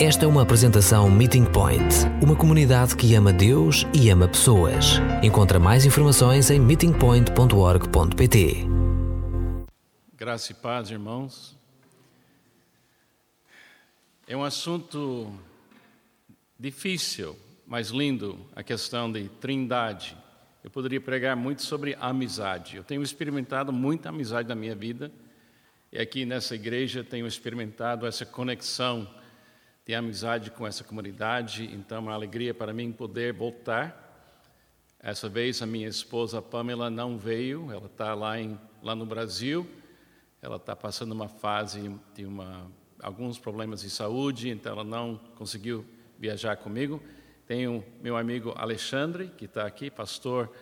Esta é uma apresentação Meeting Point, uma comunidade que ama Deus e ama pessoas. Encontra mais informações em meetingpoint.org.pt. Graça e paz, irmãos. É um assunto difícil, mas lindo, a questão de trindade. Eu poderia pregar muito sobre amizade. Eu tenho experimentado muita amizade na minha vida, e aqui nessa igreja tenho experimentado essa conexão de amizade com essa comunidade, então é uma alegria para mim poder voltar. Essa vez a minha esposa Pamela não veio, ela está lá, em, lá no Brasil, ela está passando uma fase de uma, alguns problemas de saúde, então ela não conseguiu viajar comigo. Tenho meu amigo Alexandre, que está aqui, pastor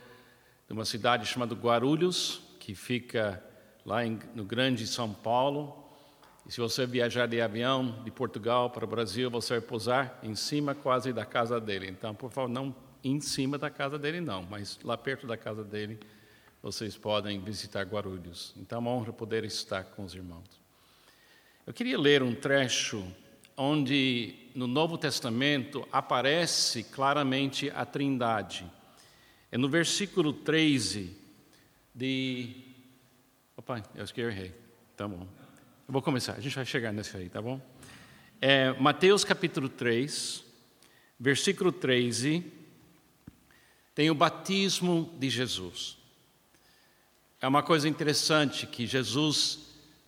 de uma cidade chamada Guarulhos, que fica lá em, no Grande São Paulo, e se você viajar de avião de Portugal para o Brasil, você vai pousar em cima quase da casa dele. Então, por favor, não em cima da casa dele, não, mas lá perto da casa dele, vocês podem visitar Guarulhos. Então, é uma honra poder estar com os irmãos. Eu queria ler um trecho onde no Novo Testamento aparece claramente a Trindade. É no versículo 13 de. Opa, eu acho que eu errei. Tá bom. Eu vou começar, a gente vai chegar nesse aí, tá bom? É, Mateus capítulo 3, versículo 13, tem o batismo de Jesus. É uma coisa interessante que Jesus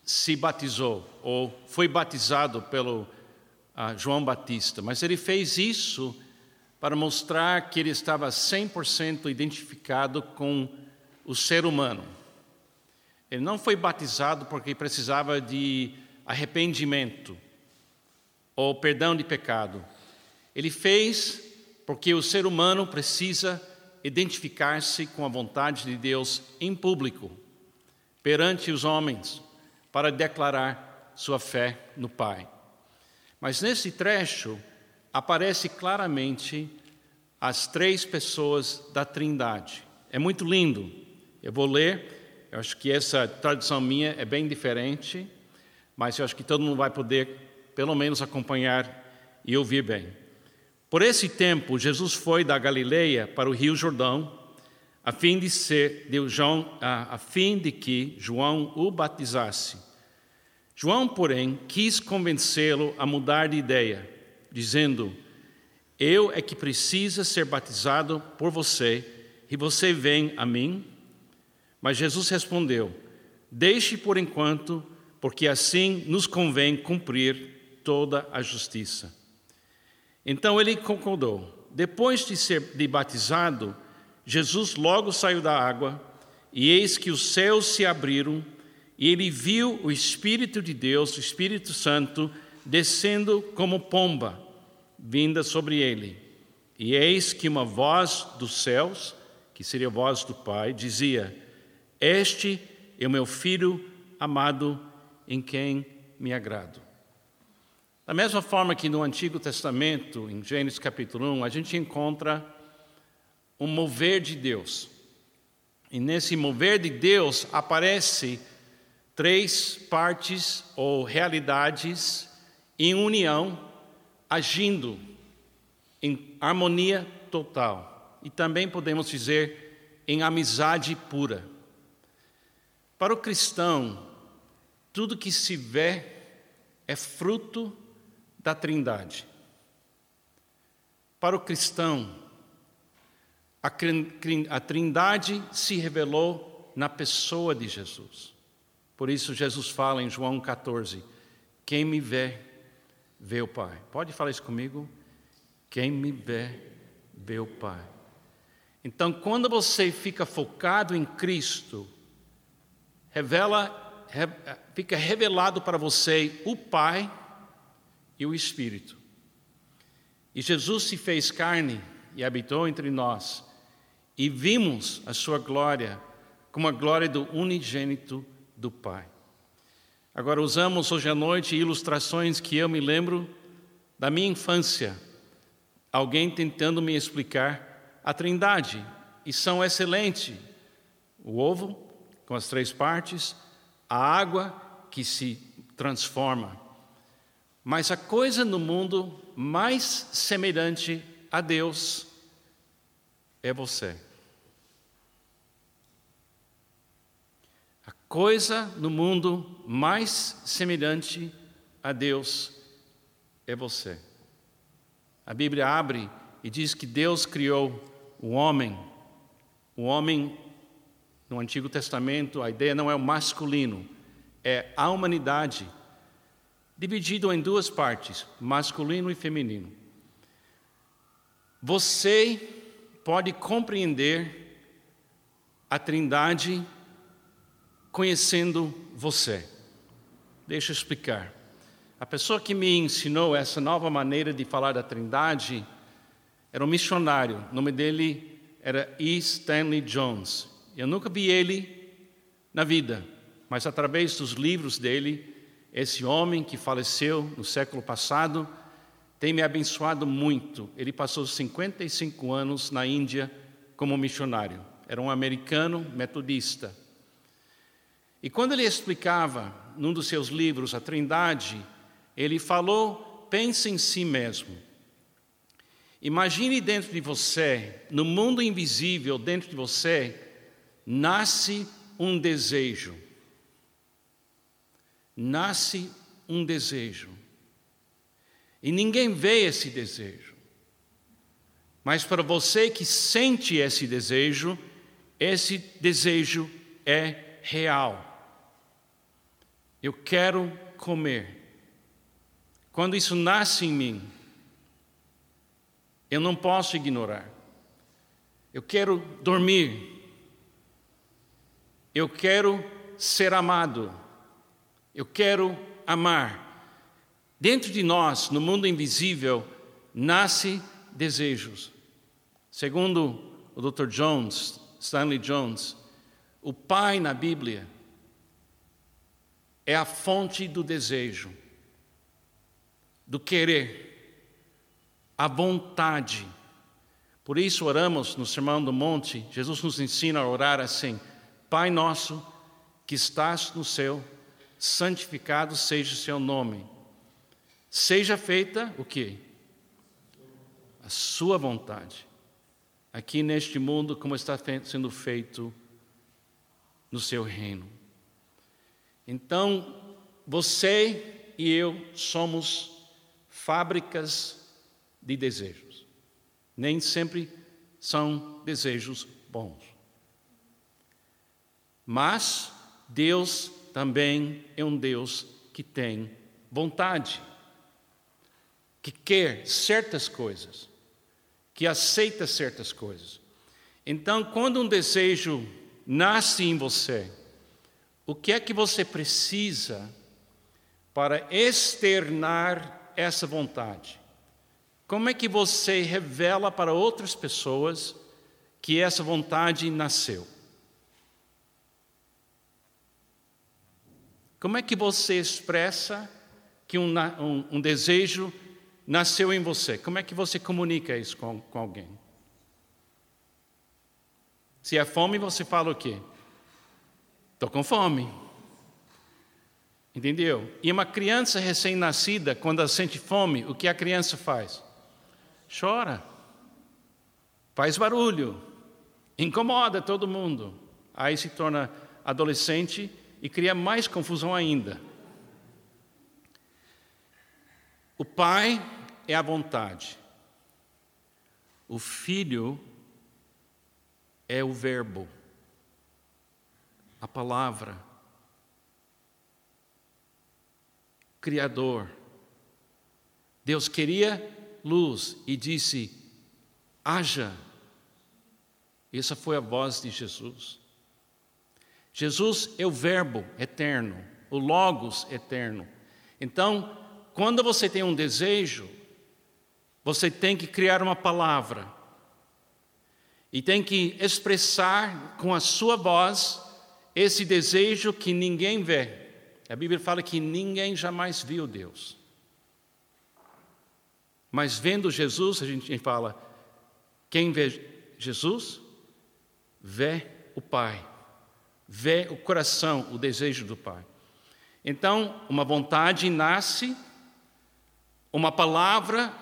se batizou, ou foi batizado pelo uh, João Batista, mas ele fez isso para mostrar que ele estava 100% identificado com o ser humano. Ele não foi batizado porque precisava de arrependimento ou perdão de pecado. Ele fez porque o ser humano precisa identificar-se com a vontade de Deus em público, perante os homens, para declarar sua fé no Pai. Mas nesse trecho aparece claramente as três pessoas da Trindade. É muito lindo. Eu vou ler eu acho que essa tradução minha é bem diferente, mas eu acho que todo mundo vai poder, pelo menos, acompanhar e ouvir bem. Por esse tempo, Jesus foi da Galileia para o Rio Jordão, a fim de ser de João, a, a fim de que João o batizasse. João, porém, quis convencê-lo a mudar de ideia, dizendo: Eu é que precisa ser batizado por você, e você vem a mim? Mas Jesus respondeu: Deixe por enquanto, porque assim nos convém cumprir toda a justiça. Então ele concordou. Depois de ser de batizado, Jesus logo saiu da água, e eis que os céus se abriram, e ele viu o Espírito de Deus, o Espírito Santo, descendo como pomba, vinda sobre ele. E eis que uma voz dos céus, que seria a voz do Pai, dizia: este é o meu filho amado em quem me agrado. Da mesma forma que no Antigo Testamento, em Gênesis capítulo 1, a gente encontra um mover de Deus. E nesse mover de Deus aparece três partes ou realidades em união, agindo em harmonia total. E também podemos dizer em amizade pura. Para o cristão, tudo que se vê é fruto da Trindade. Para o cristão, a Trindade se revelou na pessoa de Jesus. Por isso, Jesus fala em João 14: Quem me vê, vê o Pai. Pode falar isso comigo? Quem me vê, vê o Pai. Então, quando você fica focado em Cristo, revela, fica revelado para você o Pai e o Espírito. E Jesus se fez carne e habitou entre nós, e vimos a sua glória como a glória do unigênito do Pai. Agora, usamos hoje à noite ilustrações que eu me lembro da minha infância, alguém tentando me explicar a Trindade, e são excelentes: o ovo, com as três partes, a água que se transforma. Mas a coisa no mundo mais semelhante a Deus é você. A coisa no mundo mais semelhante a Deus é você. A Bíblia abre e diz que Deus criou o homem. O homem, no Antigo Testamento, a ideia não é o masculino, é a humanidade, dividido em duas partes, masculino e feminino. Você pode compreender a Trindade conhecendo você. Deixa eu explicar. A pessoa que me ensinou essa nova maneira de falar da Trindade era um missionário. O nome dele era E. Stanley Jones. Eu nunca vi ele na vida, mas através dos livros dele, esse homem que faleceu no século passado tem me abençoado muito. Ele passou 55 anos na Índia como missionário. Era um americano metodista. E quando ele explicava num dos seus livros a Trindade, ele falou: pense em si mesmo. Imagine dentro de você, no mundo invisível dentro de você, nasce um desejo. Nasce um desejo. E ninguém vê esse desejo. Mas para você que sente esse desejo, esse desejo é real. Eu quero comer. Quando isso nasce em mim, eu não posso ignorar. Eu quero dormir. Eu quero ser amado. Eu quero amar. Dentro de nós, no mundo invisível, nasce desejos. Segundo o Dr. Jones, Stanley Jones, o pai na Bíblia é a fonte do desejo, do querer, a vontade. Por isso oramos no Sermão do Monte, Jesus nos ensina a orar assim: Pai nosso que estás no céu, santificado seja o seu nome Seja feita o? A sua vontade. Aqui neste mundo, como está sendo feito no seu reino. Então, você e eu somos fábricas de desejos. Nem sempre são desejos bons. Mas Deus também é um Deus que tem vontade que quer certas coisas, que aceita certas coisas. Então, quando um desejo nasce em você, o que é que você precisa para externar essa vontade? Como é que você revela para outras pessoas que essa vontade nasceu? Como é que você expressa que um, um, um desejo nasceu em você. Como é que você comunica isso com, com alguém? Se é fome, você fala o quê? Estou com fome. Entendeu? E uma criança recém-nascida, quando ela sente fome, o que a criança faz? Chora, faz barulho, incomoda todo mundo. Aí se torna adolescente e cria mais confusão ainda. O pai é a vontade. O Filho é o Verbo, a palavra, Criador. Deus queria luz e disse: haja. Essa foi a voz de Jesus. Jesus é o Verbo eterno, o Logos eterno. Então, quando você tem um desejo, você tem que criar uma palavra e tem que expressar com a sua voz esse desejo que ninguém vê. A Bíblia fala que ninguém jamais viu Deus. Mas vendo Jesus, a gente fala: quem vê Jesus, vê o Pai, vê o coração, o desejo do Pai. Então, uma vontade nasce Uma palavra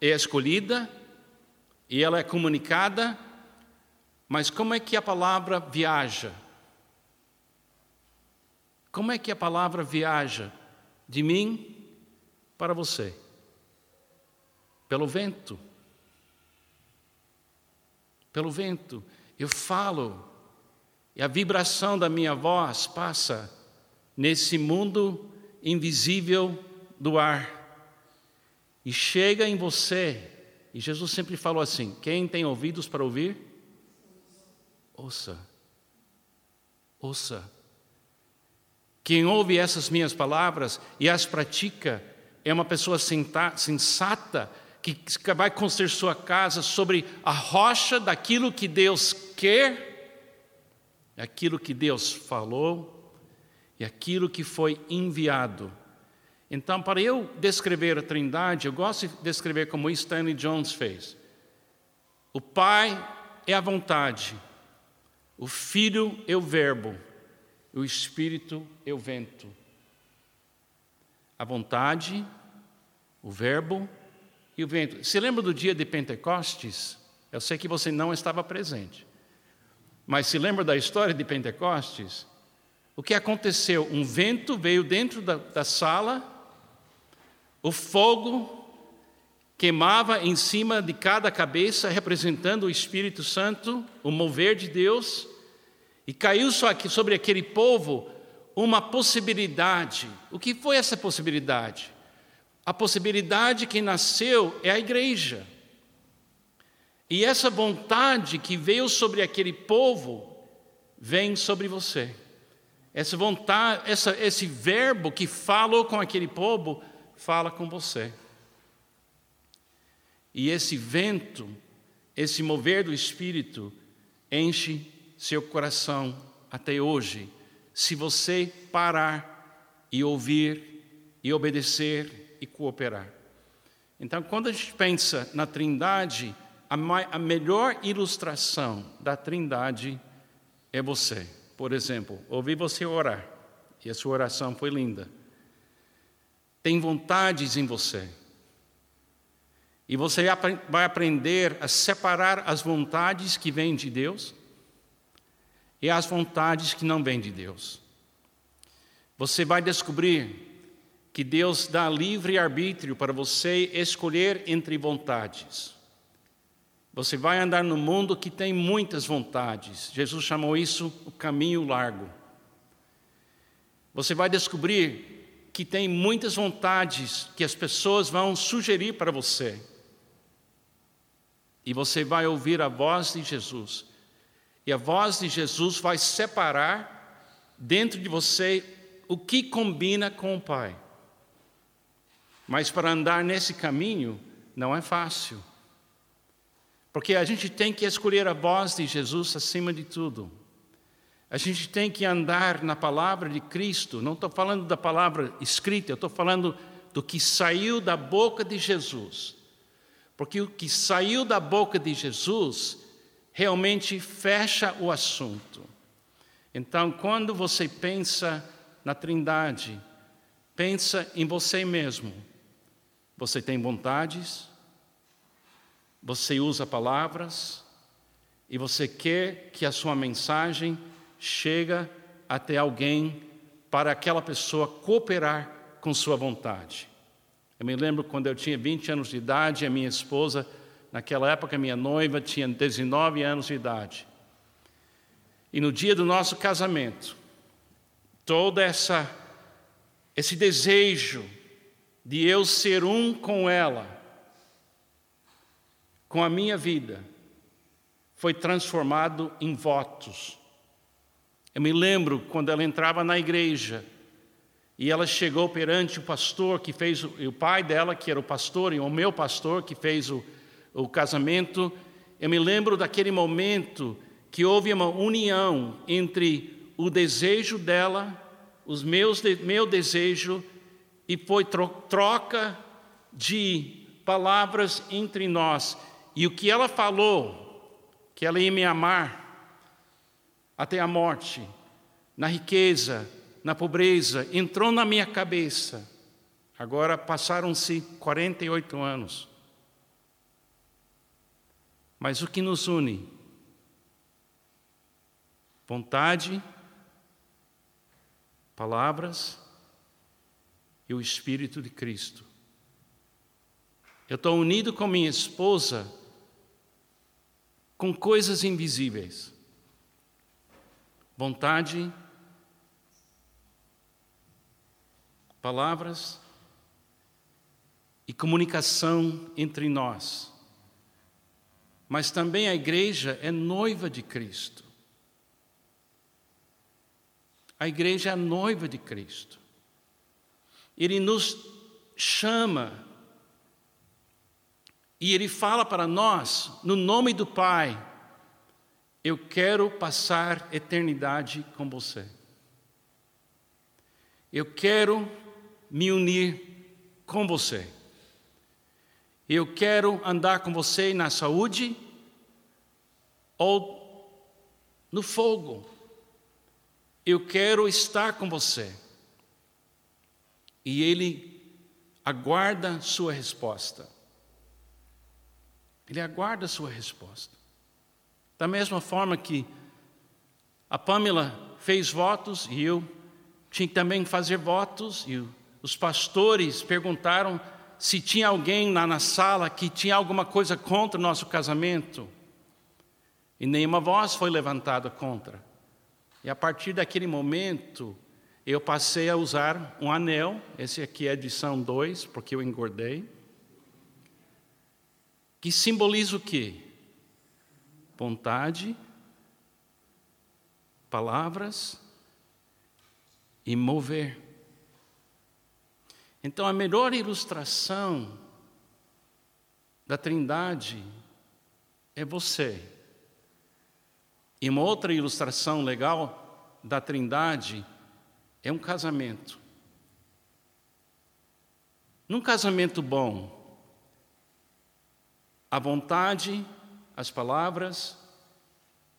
é escolhida e ela é comunicada, mas como é que a palavra viaja? Como é que a palavra viaja de mim para você? Pelo vento. Pelo vento. Eu falo e a vibração da minha voz passa nesse mundo invisível do ar e chega em você. E Jesus sempre falou assim: quem tem ouvidos para ouvir, ouça. Ouça. Quem ouve essas minhas palavras e as pratica é uma pessoa sensata que vai construir sua casa sobre a rocha daquilo que Deus quer, aquilo que Deus falou e aquilo que foi enviado então, para eu descrever a Trindade, eu gosto de descrever como Stanley Jones fez. O Pai é a vontade, o Filho é o Verbo, o Espírito é o vento. A vontade, o Verbo e o vento. Se lembra do dia de Pentecostes? Eu sei que você não estava presente. Mas se lembra da história de Pentecostes? O que aconteceu? Um vento veio dentro da, da sala o fogo queimava em cima de cada cabeça, representando o Espírito Santo, o mover de Deus, e caiu sobre aquele povo uma possibilidade. O que foi essa possibilidade? A possibilidade que nasceu é a igreja. E essa vontade que veio sobre aquele povo vem sobre você. Essa vontade, essa, esse verbo que falou com aquele povo fala com você. E esse vento, esse mover do Espírito, enche seu coração até hoje, se você parar e ouvir e obedecer e cooperar. Então, quando a gente pensa na Trindade, a, a melhor ilustração da Trindade é você. Por exemplo, ouvi você orar e a sua oração foi linda tem vontades em você. E você vai aprender a separar as vontades que vêm de Deus e as vontades que não vêm de Deus. Você vai descobrir que Deus dá livre arbítrio para você escolher entre vontades. Você vai andar no mundo que tem muitas vontades. Jesus chamou isso o caminho largo. Você vai descobrir que tem muitas vontades que as pessoas vão sugerir para você. E você vai ouvir a voz de Jesus. E a voz de Jesus vai separar dentro de você o que combina com o Pai. Mas para andar nesse caminho não é fácil. Porque a gente tem que escolher a voz de Jesus acima de tudo. A gente tem que andar na palavra de Cristo, não estou falando da palavra escrita, eu estou falando do que saiu da boca de Jesus. Porque o que saiu da boca de Jesus realmente fecha o assunto. Então, quando você pensa na Trindade, pensa em você mesmo. Você tem vontades, você usa palavras, e você quer que a sua mensagem chega até alguém para aquela pessoa cooperar com sua vontade. Eu me lembro quando eu tinha 20 anos de idade, a minha esposa, naquela época, minha noiva, tinha 19 anos de idade. E no dia do nosso casamento, todo essa esse desejo de eu ser um com ela, com a minha vida, foi transformado em votos eu me lembro quando ela entrava na igreja e ela chegou perante o pastor que fez, o, o pai dela, que era o pastor, e o meu pastor que fez o, o casamento. Eu me lembro daquele momento que houve uma união entre o desejo dela, os meus meu desejo, e foi troca de palavras entre nós. E o que ela falou, que ela ia me amar, até a morte, na riqueza, na pobreza, entrou na minha cabeça. Agora passaram-se 48 anos. Mas o que nos une? Vontade, palavras e o Espírito de Cristo. Eu estou unido com minha esposa com coisas invisíveis. Vontade, palavras e comunicação entre nós. Mas também a igreja é noiva de Cristo. A igreja é a noiva de Cristo. Ele nos chama e ele fala para nós, no nome do Pai, eu quero passar eternidade com você. Eu quero me unir com você. Eu quero andar com você na saúde ou no fogo. Eu quero estar com você. E ele aguarda sua resposta. Ele aguarda a sua resposta. Da mesma forma que a Pamela fez votos e eu tinha que também fazer votos, e os pastores perguntaram se tinha alguém lá na sala que tinha alguma coisa contra o nosso casamento. E nenhuma voz foi levantada contra. E a partir daquele momento, eu passei a usar um anel, esse aqui é edição 2, porque eu engordei que simboliza o quê? Vontade, palavras e mover. Então, a melhor ilustração da Trindade é você. E uma outra ilustração legal da Trindade é um casamento. Num casamento bom, a vontade, as palavras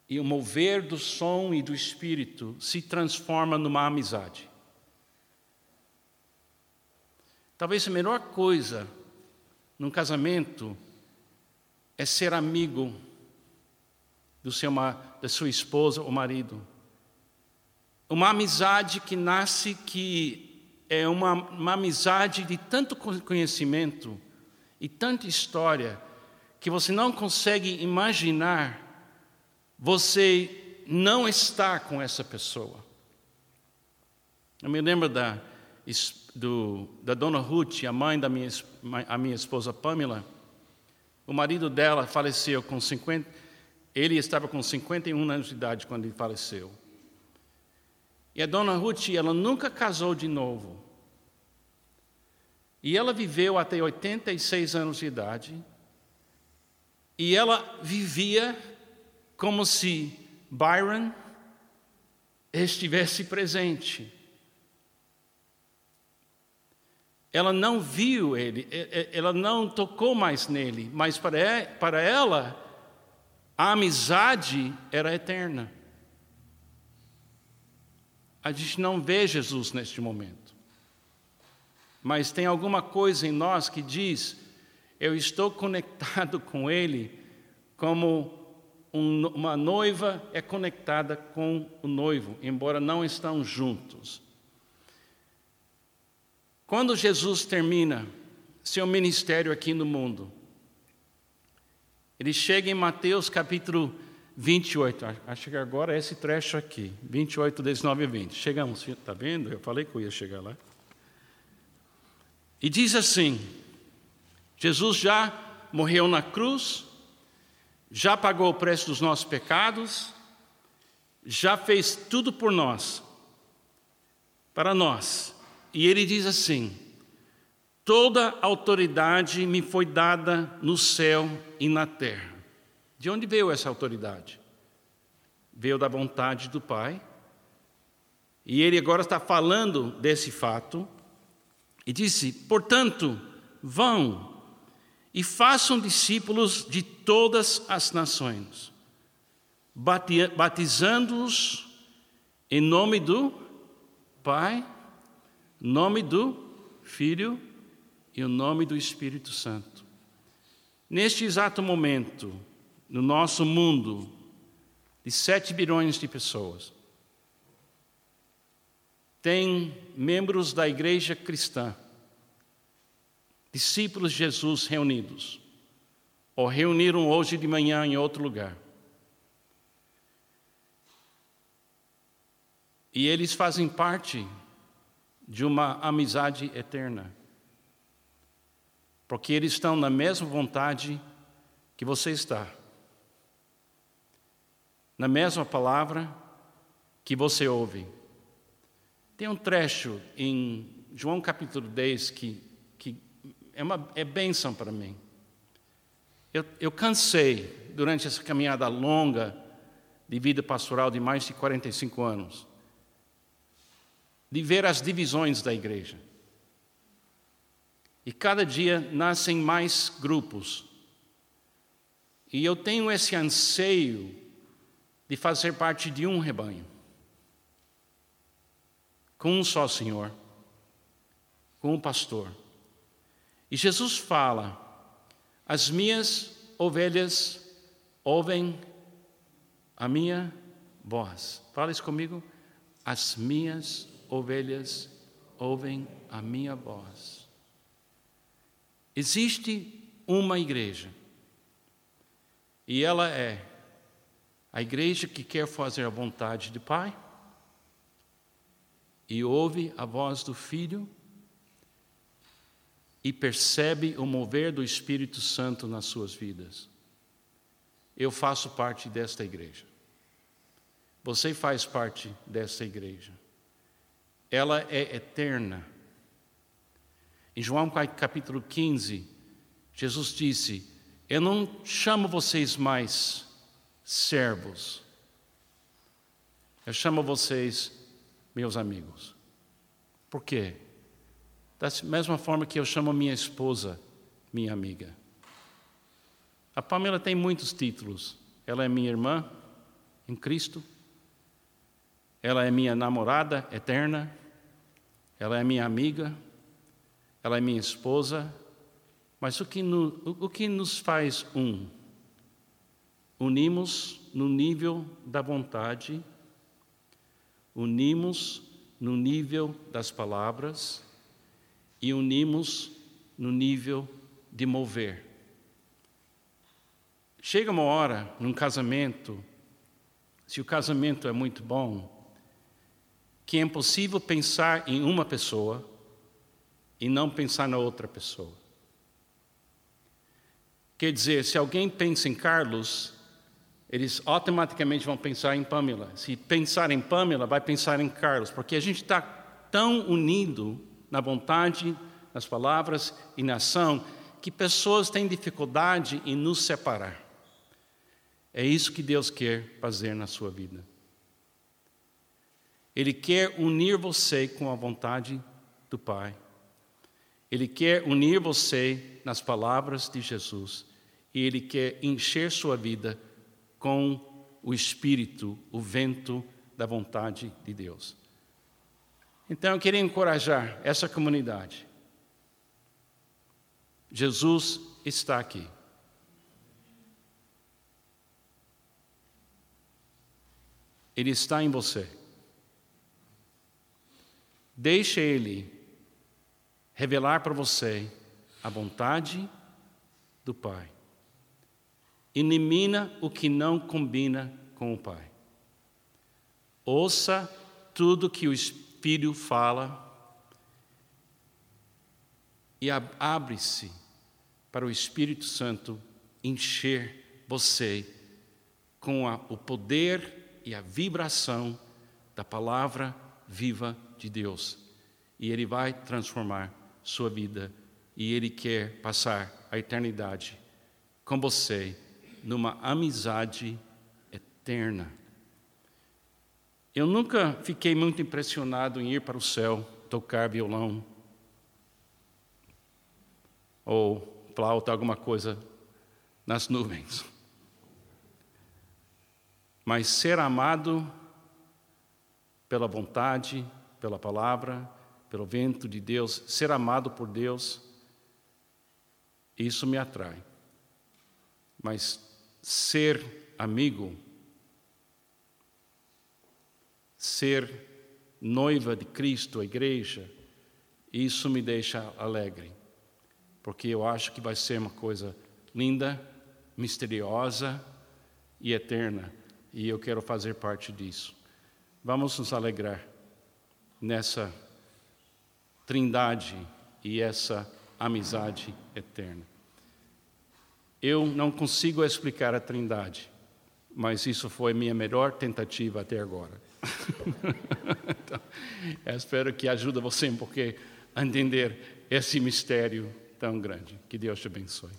e o mover do som e do espírito se transforma numa amizade. Talvez a melhor coisa num casamento é ser amigo do seu, da sua esposa ou marido. Uma amizade que nasce que é uma, uma amizade de tanto conhecimento e tanta história que você não consegue imaginar você não está com essa pessoa. Eu me lembro da, do, da dona Ruth, a mãe da minha, a minha esposa Pamela. O marido dela faleceu com 50, ele estava com 51 anos de idade quando ele faleceu. E a dona Ruth, ela nunca casou de novo. E ela viveu até 86 anos de idade. E ela vivia como se Byron estivesse presente. Ela não viu ele, ela não tocou mais nele, mas para ela, a amizade era eterna. A gente não vê Jesus neste momento, mas tem alguma coisa em nós que diz: eu estou conectado com Ele como um, uma noiva é conectada com o noivo, embora não estão juntos. Quando Jesus termina seu ministério aqui no mundo, ele chega em Mateus capítulo 28, acho que agora é esse trecho aqui, 28, 19 e 20. Chegamos, está vendo? Eu falei que eu ia chegar lá. E diz assim: Jesus já morreu na cruz, já pagou o preço dos nossos pecados, já fez tudo por nós, para nós. E ele diz assim: Toda autoridade me foi dada no céu e na terra. De onde veio essa autoridade? Veio da vontade do Pai. E ele agora está falando desse fato e disse: Portanto, vão e façam discípulos de todas as nações, batizando-os em nome do Pai, nome do Filho e o nome do Espírito Santo. Neste exato momento, no nosso mundo de 7 bilhões de pessoas, tem membros da igreja cristã, discípulos de Jesus reunidos, ou reuniram hoje de manhã em outro lugar. E eles fazem parte de uma amizade eterna. Porque eles estão na mesma vontade que você está. Na mesma palavra que você ouve. Tem um trecho em João capítulo 10 que, é, uma, é bênção para mim. Eu, eu cansei, durante essa caminhada longa de vida pastoral de mais de 45 anos, de ver as divisões da igreja. E cada dia nascem mais grupos. E eu tenho esse anseio de fazer parte de um rebanho, com um só Senhor, com um pastor. E Jesus fala: as minhas ovelhas ouvem a minha voz. Fala isso comigo. As minhas ovelhas ouvem a minha voz. Existe uma igreja, e ela é a igreja que quer fazer a vontade do Pai e ouve a voz do Filho e percebe o mover do Espírito Santo nas suas vidas. Eu faço parte desta igreja. Você faz parte desta igreja ela é eterna. Em João capítulo 15, Jesus disse: Eu não chamo vocês mais servos, eu chamo vocês meus amigos. Por quê? Da mesma forma que eu chamo minha esposa minha amiga. A Pamela tem muitos títulos. Ela é minha irmã em Cristo. Ela é minha namorada eterna. Ela é minha amiga, ela é minha esposa, mas o que, no, o, que nos faz um? Unimos no nível da vontade, unimos no nível das palavras e unimos no nível de mover. Chega uma hora num casamento, se o casamento é muito bom, que é impossível pensar em uma pessoa e não pensar na outra pessoa. Quer dizer, se alguém pensa em Carlos, eles automaticamente vão pensar em Pamela. Se pensar em Pamela, vai pensar em Carlos, porque a gente está tão unido na vontade, nas palavras e na ação, que pessoas têm dificuldade em nos separar. É isso que Deus quer fazer na sua vida. Ele quer unir você com a vontade do Pai. Ele quer unir você nas palavras de Jesus. E Ele quer encher sua vida com o Espírito, o vento da vontade de Deus. Então eu queria encorajar essa comunidade. Jesus está aqui. Ele está em você. Deixe Ele revelar para você a vontade do Pai. Elimina o que não combina com o Pai. Ouça tudo que o Espírito fala e abre-se para o Espírito Santo encher você com a, o poder e a vibração da palavra viva de Deus. E Ele vai transformar sua vida. E Ele quer passar a eternidade com você numa amizade eterna. Eu nunca fiquei muito impressionado em ir para o céu tocar violão ou flauta, alguma coisa nas nuvens. Mas ser amado pela vontade, pela palavra, pelo vento de Deus, ser amado por Deus, Isso me atrai. Mas ser amigo, ser noiva de Cristo, a igreja, isso me deixa alegre, porque eu acho que vai ser uma coisa linda, misteriosa e eterna, e eu quero fazer parte disso. Vamos nos alegrar nessa trindade e essa amizade eterna. Eu não consigo explicar a trindade, mas isso foi minha melhor tentativa até agora então, espero que ajude você porque a entender esse mistério tão grande. Que Deus te abençoe.